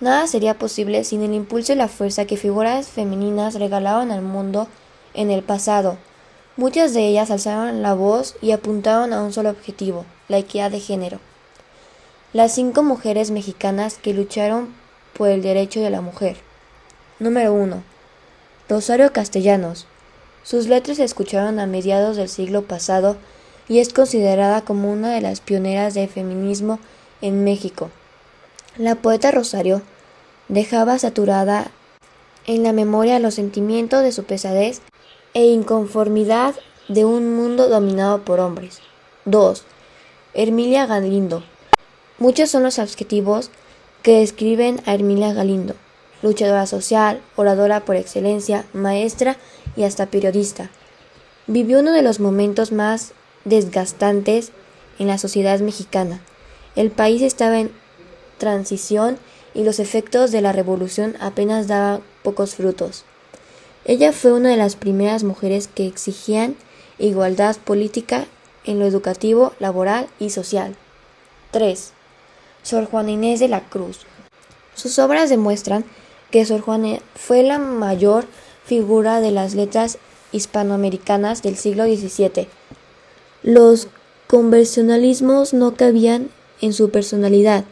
Nada sería posible sin el impulso y la fuerza que figuras femeninas regalaron al mundo en el pasado. Muchas de ellas alzaron la voz y apuntaron a un solo objetivo, la equidad de género. Las cinco mujeres mexicanas que lucharon por el derecho de la mujer. Número 1. Rosario Castellanos. Sus letras se escucharon a mediados del siglo pasado y es considerada como una de las pioneras del feminismo en México. La poeta Rosario dejaba saturada en la memoria los sentimientos de su pesadez e inconformidad de un mundo dominado por hombres. 2. Hermilia Galindo. Muchos son los adjetivos que describen a Hermilia Galindo, luchadora social, oradora por excelencia, maestra y hasta periodista. Vivió uno de los momentos más desgastantes en la sociedad mexicana. El país estaba en transición y los efectos de la revolución apenas daban pocos frutos. Ella fue una de las primeras mujeres que exigían igualdad política en lo educativo, laboral y social. 3. Sor Juana Inés de la Cruz. Sus obras demuestran que Sor Juana fue la mayor figura de las letras hispanoamericanas del siglo XVII. Los conversionalismos no cabían en su personalidad,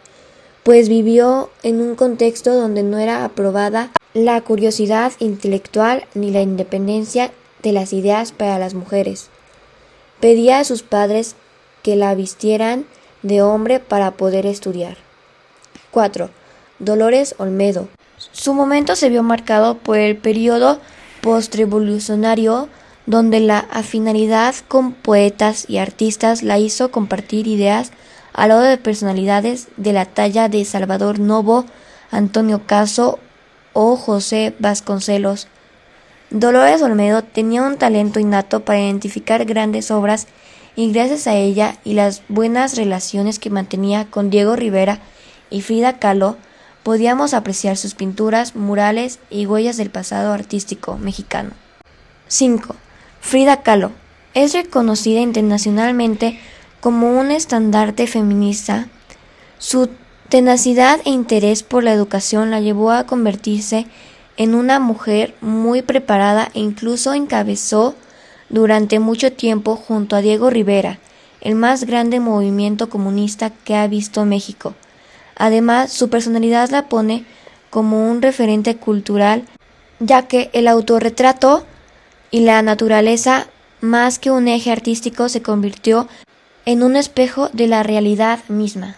pues vivió en un contexto donde no era aprobada la curiosidad intelectual ni la independencia de las ideas para las mujeres. Pedía a sus padres que la vistieran de hombre para poder estudiar. 4. Dolores Olmedo. Su momento se vio marcado por el periodo postrevolucionario donde la afinidad con poetas y artistas la hizo compartir ideas al lado de personalidades de la talla de Salvador Novo, Antonio Caso o José Vasconcelos. Dolores Olmedo tenía un talento innato para identificar grandes obras y gracias a ella y las buenas relaciones que mantenía con Diego Rivera y Frida Kahlo, podíamos apreciar sus pinturas, murales y huellas del pasado artístico mexicano. 5. Frida Kahlo es reconocida internacionalmente como un estandarte feminista, su tenacidad e interés por la educación la llevó a convertirse en una mujer muy preparada e incluso encabezó durante mucho tiempo junto a Diego Rivera el más grande movimiento comunista que ha visto México. Además, su personalidad la pone como un referente cultural, ya que el autorretrato y la naturaleza, más que un eje artístico, se convirtió en un espejo de la realidad misma.